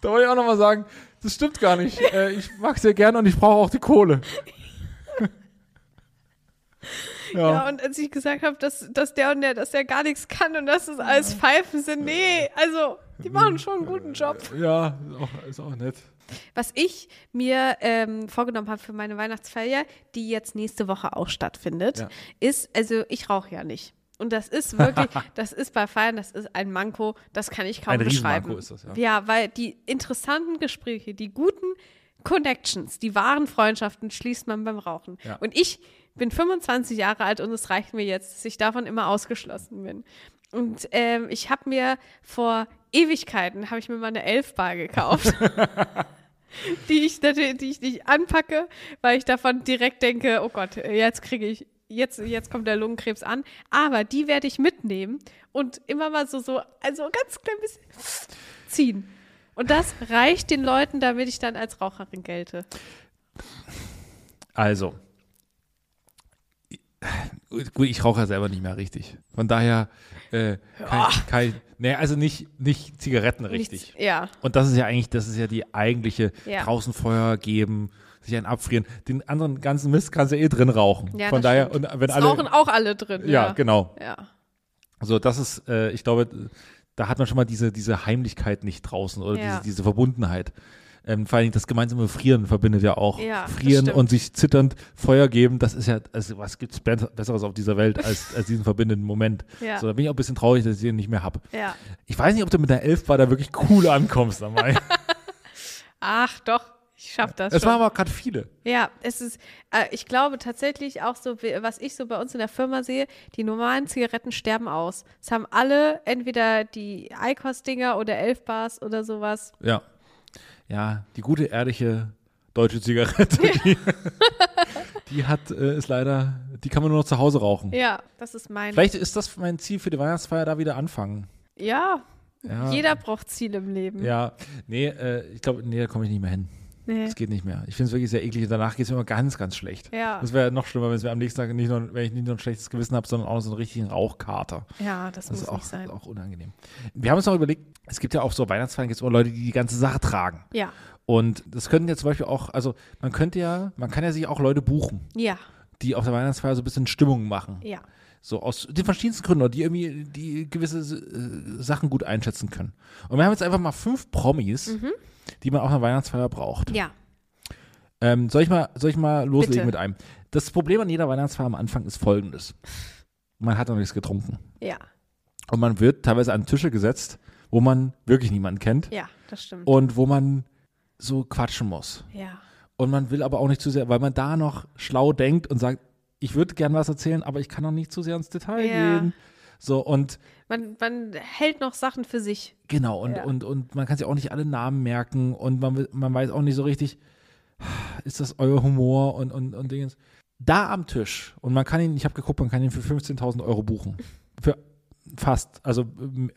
Da wollte ich auch nochmal sagen, das stimmt gar nicht. Äh, ich mag sehr gerne und ich brauche auch die Kohle. Ja. Ja, und als ich gesagt habe, dass, dass der und der, dass der gar nichts kann und dass das alles Pfeifen sind, nee, also die machen schon einen guten Job. Ja, ist auch, ist auch nett. Was ich mir ähm, vorgenommen habe für meine Weihnachtsfeier, die jetzt nächste Woche auch stattfindet, Ja. ist, also ich rauche ja nicht. Und das ist wirklich, das ist bei Feiern, das ist ein Manko, das kann ich kaum Ein beschreiben. Ist das, ja. Ja, weil die interessanten Gespräche, die guten Connections, die wahren Freundschaften schließt man beim Rauchen. Ja. Und ich bin 25 Jahre alt und es reicht mir jetzt, dass ich davon immer ausgeschlossen bin. Und ähm, ich habe mir vor Ewigkeiten, habe ich mir mal eine Elfbar gekauft. die ich natürlich, die ich nicht anpacke, weil ich davon direkt denke, oh Gott, jetzt kriege ich, jetzt, jetzt kommt der Lungenkrebs an. Aber die werde ich mitnehmen und immer mal so, so, also ganz klein bisschen ziehen. Und das reicht den Leuten, damit ich dann als Raucherin gelte. Also. Gut, ich rauche ja selber nicht mehr richtig. Von daher äh, kann, ich- kann ich, nee, also nicht, nicht Zigaretten richtig. Nichts, ja. Und das ist ja eigentlich, das ist ja die eigentliche Ja. draußen Feuer geben, sich ein abfrieren. Den anderen ganzen Mist kannst du eh drin rauchen. Ja, Von das daher, stimmt. und wenn Es alle. rauchen auch alle drin. ja, Ja, genau. Ja. So, das ist, äh, ich glaube, da hat man schon mal diese, diese Heimlichkeit nicht draußen oder diese, diese Verbundenheit. Ähm, vor allem das gemeinsame Frieren verbindet ja auch. Ja, Frieren und sich zitternd Feuer geben, das ist ja, also was gibt's Be- Besseres auf dieser Welt als, als diesen verbindenden Moment. Ja. So, da bin ich auch ein bisschen traurig, dass ich den nicht mehr hab. ja. Ich weiß nicht, ob du mit der Elfbar da wirklich cool ankommst dabei. Ach doch, ich schaff das es schon. waren aber gerade viele. Ja, es ist, äh, ich glaube tatsächlich auch so, wie- was ich so bei uns in der Firma sehe, die normalen Zigaretten sterben aus. Es haben alle entweder die Eikos-Dinger oder Elfbars oder sowas. Ja. Ja, die gute, ehrliche deutsche Zigarette, die, die hat, äh, ist leider, die kann man nur noch zu Hause rauchen. Ja, das ist mein. Vielleicht ist das mein Ziel für die Weihnachtsfeier, da wieder anfangen. Ja, Ja. jeder braucht Ziele im Leben. Ja, nee, äh, ich glaube, nee, da komme ich nicht mehr hin. Nee. Das geht nicht mehr. Ich finde es wirklich sehr eklig und danach geht es mir immer ganz, ganz schlecht. Ja. Das wäre noch schlimmer, wenn es mir am nächsten Tag nicht nur, wenn ich nicht nur ein schlechtes Gewissen habe, sondern auch noch so einen richtigen Rauchkater. Ja, das, Das muss ist auch, nicht sein. auch unangenehm. Wir haben uns noch überlegt, es gibt ja auf so Weihnachtsfeiern gibt es immer Leute, die die ganze Sache tragen. Ja, Und das könnten ja zum Beispiel auch, also man könnte ja, man kann ja sich auch Leute buchen, ja, die auf der Weihnachtsfeier so ein bisschen Stimmung machen. ja. So aus den verschiedensten Gründen, oder die irgendwie die gewisse äh, Sachen gut einschätzen können. Und wir haben jetzt einfach mal fünf Promis, die man auch in der Weihnachtsfeier braucht. Ja. Ähm, soll, ich mal, soll ich mal loslegen Bitte. mit einem? Das Problem an jeder Weihnachtsfeier am Anfang ist folgendes. Man hat noch nichts getrunken. Ja. Und man wird teilweise an Tische gesetzt, wo man wirklich niemanden kennt Ja, das stimmt. und wo man so quatschen muss. ja. Und man will aber auch nicht zu sehr, weil man da noch schlau denkt und sagt, ich würde gern was erzählen, aber ich kann noch nicht zu sehr ins Detail Ja. gehen. So, und Man, man hält noch Sachen für sich. genau, und, Ja. und, und man kann sich auch nicht alle Namen merken und man, man weiß auch nicht so richtig, ist das euer Humor und, und, und Dingens. Da am Tisch, und man kann ihn, ich habe geguckt, man kann ihn für 15.000 Euro buchen. Für fast, also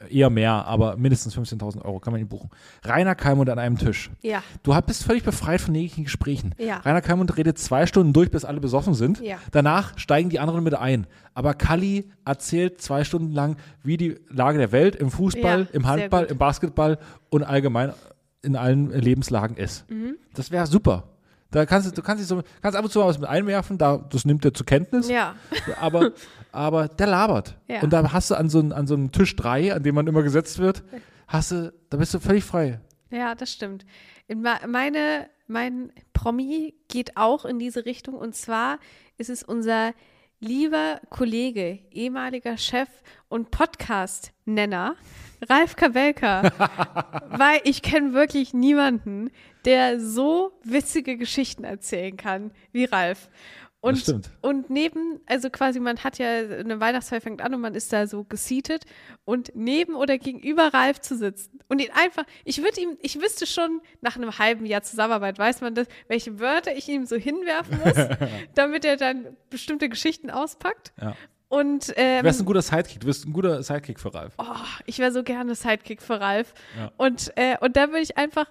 eher mehr, aber mindestens 15.000 Euro kann man ihn buchen. Rainer Kalmund an einem Tisch. Ja. Du bist völlig befreit von jeglichen Gesprächen. Ja. Rainer Kalmund redet zwei Stunden durch, bis alle besoffen sind. Ja. Danach steigen die anderen mit ein. Aber Kalli erzählt zwei Stunden lang, wie die Lage der Welt im Fußball, Ja, im Handball, im Basketball und allgemein in allen Lebenslagen ist. Mhm. Das wäre super. Da kannst du, du kannst dich so, kannst ab und zu mal was mit einwerfen, da, das nimmt er zur Kenntnis, Ja. aber, aber der labert. Ja. Und da hast du an so, einem- an so einem Tisch drei, an dem man immer gesetzt wird, hast du, da bist du völlig frei. Ja, das stimmt. Meine, mein Promi geht auch in diese Richtung und zwar ist es unser lieber Kollege, ehemaliger Chef und Podcast-Nenner, Ralf Kabelka. Weil ich kenne wirklich niemanden, der so witzige Geschichten erzählen kann wie Ralf. Und, und neben, also quasi, man hat ja eine Weihnachtsfeier fängt an und man ist da so geseatet und neben oder gegenüber Ralf zu sitzen und ihn einfach, ich würde ihm, ich wüsste schon nach einem halben Jahr Zusammenarbeit, weiß man das, welche Wörter ich ihm so hinwerfen muss, damit er dann bestimmte Geschichten auspackt. Ja. Und Du ähm, wärst ein guter Sidekick, du bist ein guter Sidekick für Ralf. oh, ich wäre so gerne Sidekick für Ralf. Ja. Und, äh, und da würde ich einfach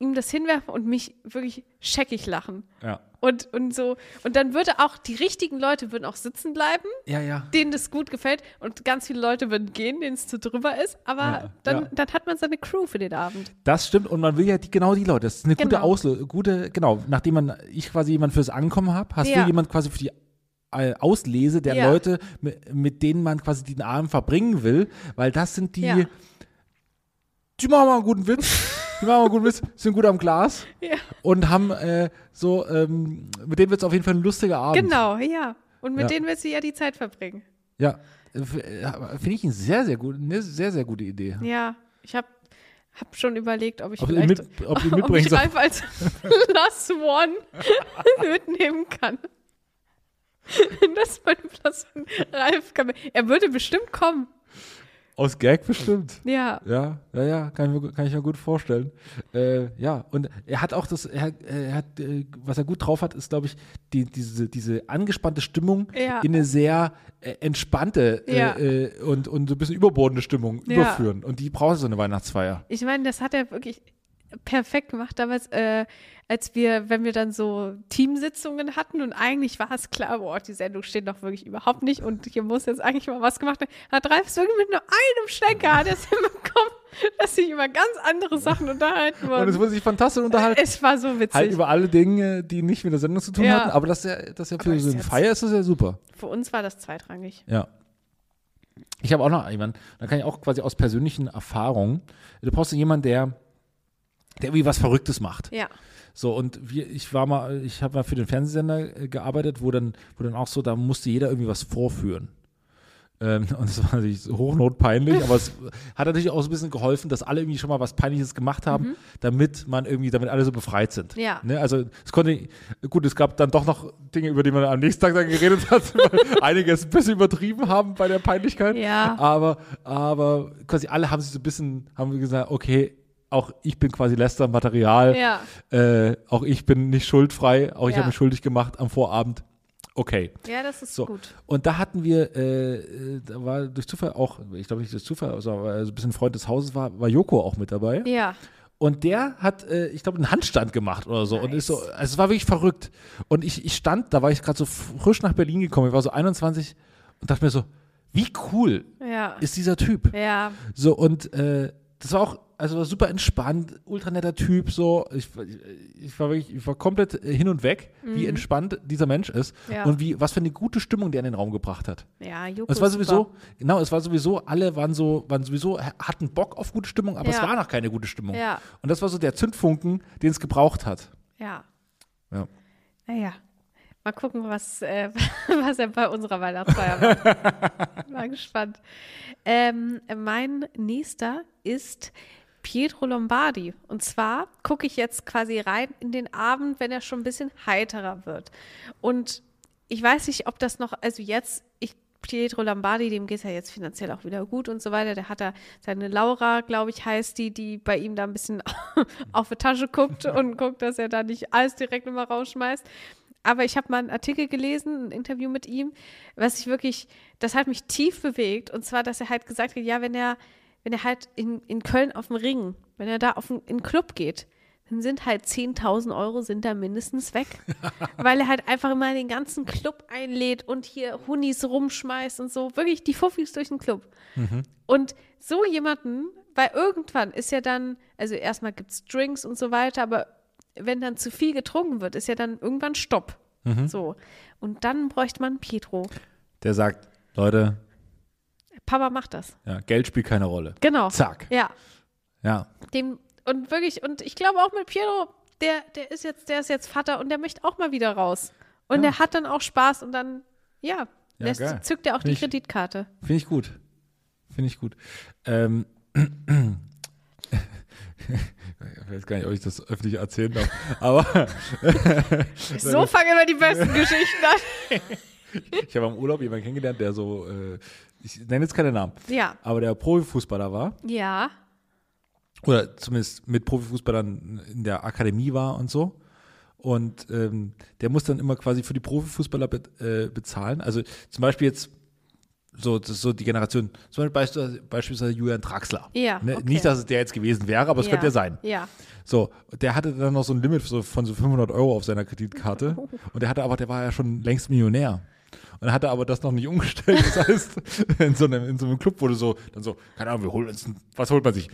ihm das hinwerfen und mich wirklich scheckig lachen. Ja. Und, und so, und dann würde auch, die richtigen Leute würden auch sitzen bleiben, Ja, ja. denen das gut gefällt, und ganz viele Leute würden gehen, denen es zu drüber ist, aber Ja, dann, dann hat man seine Crew für den Abend. Das stimmt und man will ja die, genau die Leute. Das ist eine gute Genau. Auslösung, gute, genau. Nachdem man, ich quasi jemand fürs Ankommen habe, hast du jemand quasi für die äh, Auslese der. Leute, mit, mit denen man quasi den Abend verbringen will, weil das sind die, die machen mal einen guten Witz, die machen einen guten Witz, sind gut am Glas Ja. und haben äh, so, ähm, mit denen wird es auf jeden Fall ein lustiger Abend. Genau, ja. Und mit Ja. denen willst du ja die Zeit verbringen. Ja, äh, äh, finde ich eine sehr, sehr gute, eine sehr, sehr gute Idee. Ja, ich habe hab schon überlegt, ob ich Ob vielleicht mit, ob ob mitbringst. ich Ralf als Plus One mitnehmen kann. Das ist mein Plus One. Ralf kann, er würde bestimmt kommen. Aus Gag bestimmt. Ja. Ja, ja, ja, kann ich mir, kann ich mir gut vorstellen. Äh, ja, und er hat auch das, er, er hat, äh, was er gut drauf hat, ist, glaube ich, die, diese, diese angespannte Stimmung Ja. in eine sehr äh, entspannte äh, Ja. äh, und, und so ein bisschen überbordende Stimmung Ja. überführen. Und die braucht so eine Weihnachtsfeier. Ich meine, das hat er wirklich perfekt gemacht damals, äh, als wir, wenn wir dann so Teamsitzungen hatten und eigentlich war es klar, boah, die Sendung steht doch wirklich überhaupt nicht und hier muss jetzt eigentlich mal was gemacht werden. Hat Ralf wirklich mit nur einem Schlenker hat es hinbekommen, dass sich über ganz andere Sachen unterhalten Und es wurden. wurde sich fantastisch unterhalten. Es war so witzig. Halt über alle Dinge, die nicht mit der Sendung zu tun Ja. hatten, aber das ist ja, das ist ja für so eine Feier ist das ja super. Für uns war das zweitrangig. Ja. Ich habe auch noch jemanden, da kann ich auch quasi aus persönlichen Erfahrungen, du brauchst jemanden, der, der irgendwie was Verrücktes macht. Ja. So, und wir, ich war mal, ich habe mal für den Fernsehsender äh, gearbeitet, wo dann, wo dann auch so, da musste jeder irgendwie was vorführen. Ähm, und das war natürlich so hochnotpeinlich, aber es hat natürlich auch so ein bisschen geholfen, dass alle irgendwie schon mal was Peinliches gemacht haben, damit man irgendwie, damit alle so befreit sind. Mhm. Ja. Ne? Also es konnte, gut, es gab dann doch noch Dinge, über die man am nächsten Tag dann geredet hat, weil einige es ein bisschen übertrieben haben bei der Peinlichkeit. Ja. Aber, aber quasi alle haben sich so ein bisschen, haben gesagt, okay, auch ich bin quasi Lester-Material. Ja. Äh, auch ich bin nicht schuldfrei, auch ich Ja. habe mich schuldig gemacht am Vorabend. Okay. Ja, das ist So. gut. Und da hatten wir, äh, äh, da war durch Zufall auch, ich glaube nicht durch Zufall, also so ein bisschen Freund des Hauses war, war Joko auch mit dabei. Ja. Und der hat, äh, ich glaube, einen Handstand gemacht oder so. Und ist so, also es war wirklich verrückt. Und ich, ich stand, da war ich gerade so frisch nach Berlin gekommen, ich war so 21 und dachte mir so, wie cool Ja. ist dieser Typ? Ja. So, und äh, das war auch also war super entspannt, ultra netter Typ, so. Ich, ich war wirklich, ich war komplett hin und weg, wie entspannt dieser Mensch ist Mhm. Ja. und wie, was für eine gute Stimmung der in den Raum gebracht hat. Ja, Joko es war sowieso, super. genau, es war sowieso, alle waren so, waren sowieso, hatten Bock auf gute Stimmung, aber es Ja. war noch keine gute Stimmung. Ja. Und das war so der Zündfunken, den es gebraucht hat. Ja. Ja. Naja. Mal gucken, was, äh, was er bei unserer Weihnachtsfeier macht. Mal gespannt. Ähm, mein nächster ist Pietro Lombardi. Und zwar gucke ich jetzt quasi rein in den Abend, wenn er schon ein bisschen heiterer wird. Und ich weiß nicht, ob das noch, also jetzt, ich, Pietro Lombardi, dem geht es ja jetzt finanziell auch wieder gut und so weiter. Der hat da seine Laura, glaube ich, heißt die, die bei ihm da ein bisschen auf die Tasche guckt und guckt, dass er da nicht alles direkt immer rausschmeißt. Aber ich habe mal einen Artikel gelesen, ein Interview mit ihm, was ich wirklich, das hat mich tief bewegt. Und zwar, dass er halt gesagt hat, ja, wenn er, wenn er halt in, in Köln auf dem Ring, wenn er da auf den, in den Club geht, dann sind halt 10.000 Euro sind da mindestens weg. Weil er halt einfach immer den ganzen Club einlädt und hier Hunis rumschmeißt und so. Wirklich die Fuffis durch den Club. Und so jemanden, weil irgendwann ist ja dann, also erstmal gibt es Drinks und so weiter, aber wenn dann zu viel getrunken wird, ist ja dann irgendwann Stopp. So. Und dann bräuchte man Pietro. Der sagt, Leute, Papa macht das. ja, Geld spielt keine Rolle. Genau. Zack. Ja. Ja. Dem, und wirklich, und ich glaube auch mit Pietro, der, der ist jetzt, der ist jetzt Vater und der möchte auch mal wieder raus. Und der hat dann auch Spaß und dann, ja, Ja, lässt, zückt er auch die Finde ich- Kreditkarte. Finde ich gut. Finde ich gut. Ähm, ich weiß gar nicht, ob ich das öffentlich erzählen darf. Aber So fangen wir die besten Geschichten an. ich habe im Urlaub jemanden kennengelernt, der so, äh, ich nenne jetzt keine Namen, Ja. aber der Profifußballer war. Ja. Oder zumindest mit Profifußballern in der Akademie war und so. Und ähm, der muss dann immer quasi für die Profifußballer be äh, bezahlen. Also zum Beispiel jetzt so, das ist so die Generation, zum Beispiel beispielsweise, Julian Draxler. Ja, Ne? okay. Nicht, dass es der jetzt gewesen wäre, aber es ja. könnte ja sein. Ja. So, der hatte dann noch so ein Limit von so 500 Euro auf seiner Kreditkarte. Und der hatte aber, der war ja schon längst Millionär. Und er hatte aber das noch nicht umgestellt. Das heißt, in so einem, in so einem Club wurde so, dann so, keine Ahnung, wir holen uns ein, was holt man sich?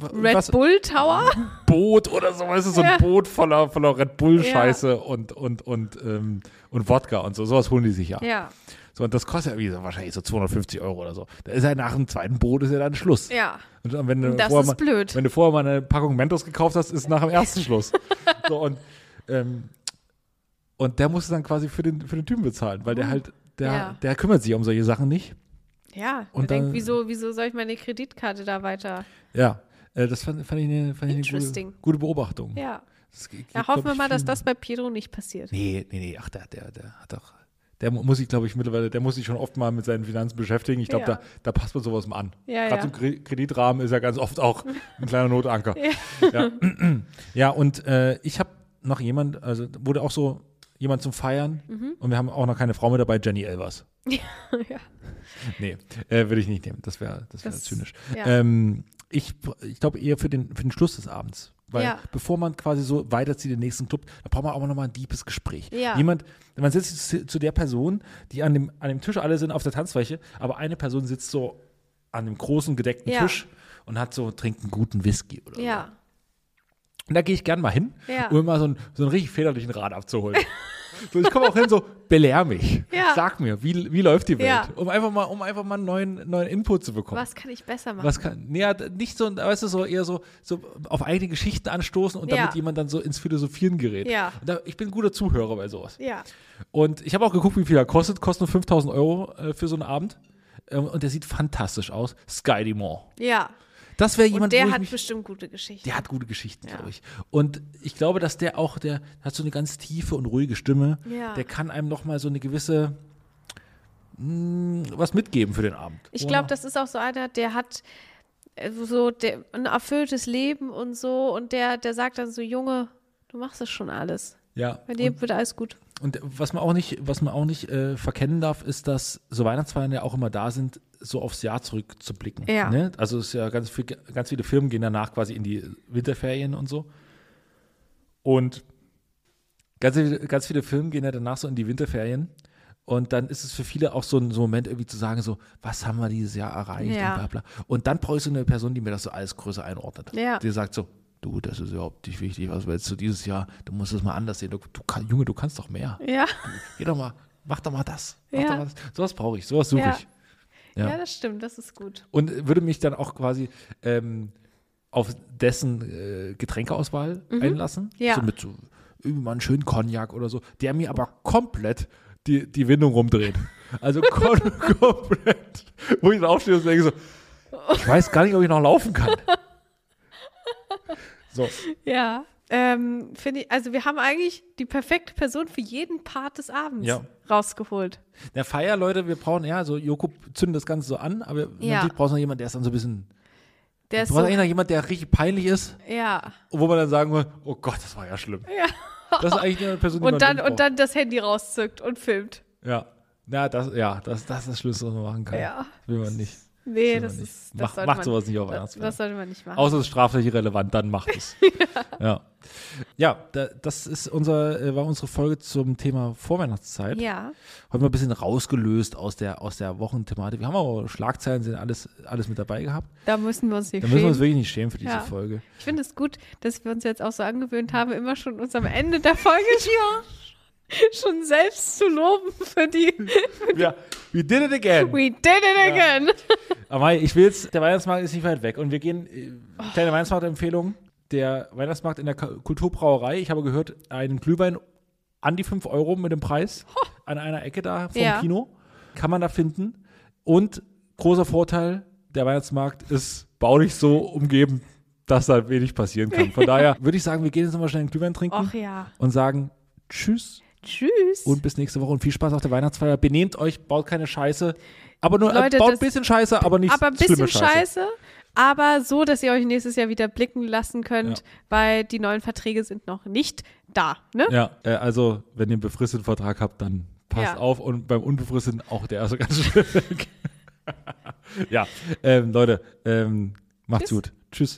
Red was, Bull Tower? Boot oder so, weißt du, so ein Ja. Boot voller, voller Red Bull-Scheiße und, und, und, ähm, und Wodka und so. Sowas holen die sich ja. Ja. So, und das kostet ja wie so, wahrscheinlich so 250 Euro oder so. Da ist ja nach dem zweiten Boot ist ja dann Schluss. Ja. Und wenn du Das vorher ist mal, blöd. Wenn du vorher mal eine Packung Mentos gekauft hast, ist nach dem ersten Schluss. So, und, ähm, und der musste dann quasi für den, für den Typen bezahlen, weil der halt, der, Oh. Ja. der kümmert sich um solche Sachen nicht. Ja. Und Und denkt, dann- wieso, wieso soll ich meine Kreditkarte da weiter? Ja, äh, das fand, fand ich eine, fand ich eine gute, gute Beobachtung. Ja. Gibt, Ja, hoffen wir mal, dass das bei Pietro nicht passiert. Nee, nee, nee, ach, der, der, der hat doch. Der mu- muss sich, glaube ich, mittlerweile, der muss sich schon oft mal mit seinen Finanzen beschäftigen. Ich glaube, Ja. da, da passt man sowas mal an. Ja, Gerade ja. Kre- Kreditrahmen ist ja ganz oft auch ein kleiner Notanker. Ja, ja. und äh, ich habe noch jemand, also wurde auch so jemand zum Feiern Mhm. und wir haben auch noch keine Frau mit dabei, Jenny Elvers. ja. Nee, äh, würde ich nicht nehmen. Das wäre das wär Das- zynisch. ja. Ähm, ich ich glaube eher für den, für den Schluss des Abends. Weil Ja. bevor man quasi so weiterzieht in den nächsten Club, da braucht man auch noch mal ein deepes Gespräch. Ja. Jemand, man sitzt zu- zu der Person, die an dem, an dem Tisch, alle sind auf der Tanzfläche, aber eine Person sitzt so an dem großen gedeckten Ja. Tisch und hat so, trinkt einen guten Whisky oder so. Ja. Und da gehe ich gern mal hin, Ja. um mal so einen, so einen richtig federlichen Rat abzuholen. so, ich komme auch hin, so, belehr mich. Ja. Sag mir, wie, wie läuft die Welt? Ja. Um einfach mal, um einfach mal einen neuen, neuen Input zu bekommen. Was kann ich besser machen? Was kann, nee, nicht so, weißt du, so eher so, so auf eigene Geschichten anstoßen und Ja. damit jemand dann so ins Philosophieren gerät. Ja. Da, ich bin ein guter Zuhörer bei sowas. Ja. Und ich habe auch geguckt, wie viel er kostet. Kostet nur 5000 Euro äh, für so einen Abend. Ähm, und der sieht fantastisch aus. Sky Dumont. Ja. Das wäre Und jemand, der wo ich hat mich, bestimmt gute Geschichten. der hat gute Geschichten, Ja. glaube ich. Und ich glaube, dass der auch, der hat so eine ganz tiefe und ruhige Stimme. Ja. Der kann einem noch mal so eine gewisse mh, was mitgeben für den Abend. Ich glaube, das ist auch so einer, der hat äh, so der, ein erfülltes Leben und so und der, der sagt dann so, Junge, du machst das schon alles. ja, Bei dir wird alles gut. Und was man auch nicht, was man auch nicht äh, verkennen darf, ist, dass so Weihnachtsfeiern ja auch immer da sind, so aufs Jahr zurückzublicken. Ja. Ne? Also es ist ja ganz, viel, ganz viele Firmen gehen danach quasi in die Winterferien und so. Und ganz, viele- ganz viele Firmen gehen ja danach so in die Winterferien Und dann ist es für viele auch so ein, so ein Moment irgendwie zu sagen, so, was haben wir dieses Jahr erreicht Ja. und bla bla. Und dann brauche ich so eine Person, die mir das so alles größer einordnet. Ja. Die sagt so, du, das ist überhaupt nicht wichtig, was willst du dieses Jahr, du musst es mal anders sehen. Du, du kann, Junge, du kannst doch mehr. Ja, Geh doch mal, mach doch mal das. Mach Ja. mal. Sowas brauche ich, sowas suche Ja. ich. ja. Ja. das stimmt, das ist gut. Und würde mich dann auch quasi ähm, auf dessen äh, Getränkeauswahl einlassen. Mhm. Ja. So mit so irgendwie mal einen schönen Cognac oder so, der mir aber komplett die, die Windung rumdreht. Also kom komplett. Wo ich dann aufstehe und denke so, ich weiß gar nicht, ob ich noch laufen kann. So, Ja. Ähm, finde ich, also wir haben eigentlich die perfekte Person für jeden Part des Abends Ja. rausgeholt. der Feier, Leute, wir brauchen, ja, so Joko zündet das Ganze so an, aber Ja. natürlich brauchst du noch jemanden, der ist dann so ein bisschen, Der du ist brauchst so, eigentlich noch jemanden, der richtig peinlich ist, ja. wo man dann sagen muss, oh Gott, das war ja schlimm. Ja. Das ist eigentlich eine Person, die Und man dann, und dann das Handy rauszückt und filmt. Ja. Ja, das, ja, das, das ist das Schlimmste, was man machen kann. Ja. Will man nicht. Nee, das ist. Das Macht, sollte macht man, sowas nicht auf Weihnachtsfeier. das sollte man nicht machen. Außer es ist strafrechtlich relevant, dann macht es. ja. Ja, da, das ist unser, äh, war unsere Folge zum Thema Vorweihnachtszeit. ja. Heute mal ein bisschen rausgelöst aus der, aus der Wochenthematik. Wir haben aber Schlagzeilen, sind alles, alles mit dabei gehabt. Da müssen wir uns nicht Da müssen wir uns schämen. wirklich nicht schämen für diese Ja. Folge. Ich finde es gut, dass wir uns jetzt auch so angewöhnt haben, immer schon uns am Ende der Folge schon selbst zu loben für die Ja, we did it again. We did it again. Aber ich will jetzt, der Weihnachtsmarkt ist nicht weit weg und wir gehen, äh, kleine Weihnachtsmarktempfehlung, der Weihnachtsmarkt in der Kulturbrauerei, ich habe gehört, einen Glühwein an die 5 Euro mit dem Preis an einer Ecke da vom Ja. Kino, kann man da finden und großer Vorteil, der Weihnachtsmarkt ist baulich so umgeben, dass da wenig passieren kann. Von daher würde ich sagen, wir gehen jetzt nochmal schnell einen Glühwein trinken Och ja. und sagen Tschüss Tschüss. und bis nächste Woche und viel Spaß auf der Weihnachtsfeier. Benehmt euch, baut keine Scheiße. Aber nur, Leute, äh, baut ein bisschen Scheiße, aber nicht aber ein bisschen scheiße. aber so, dass ihr euch nächstes Jahr wieder blicken lassen könnt, Ja. weil die neuen Verträge sind noch nicht da. Ne? Ja, äh, also wenn ihr einen befristeten Vertrag habt, dann passt Ja. auf und beim unbefristeten auch der ist ganz schön. ja, ähm, Leute, ähm, macht's Tschüss. gut. Tschüss.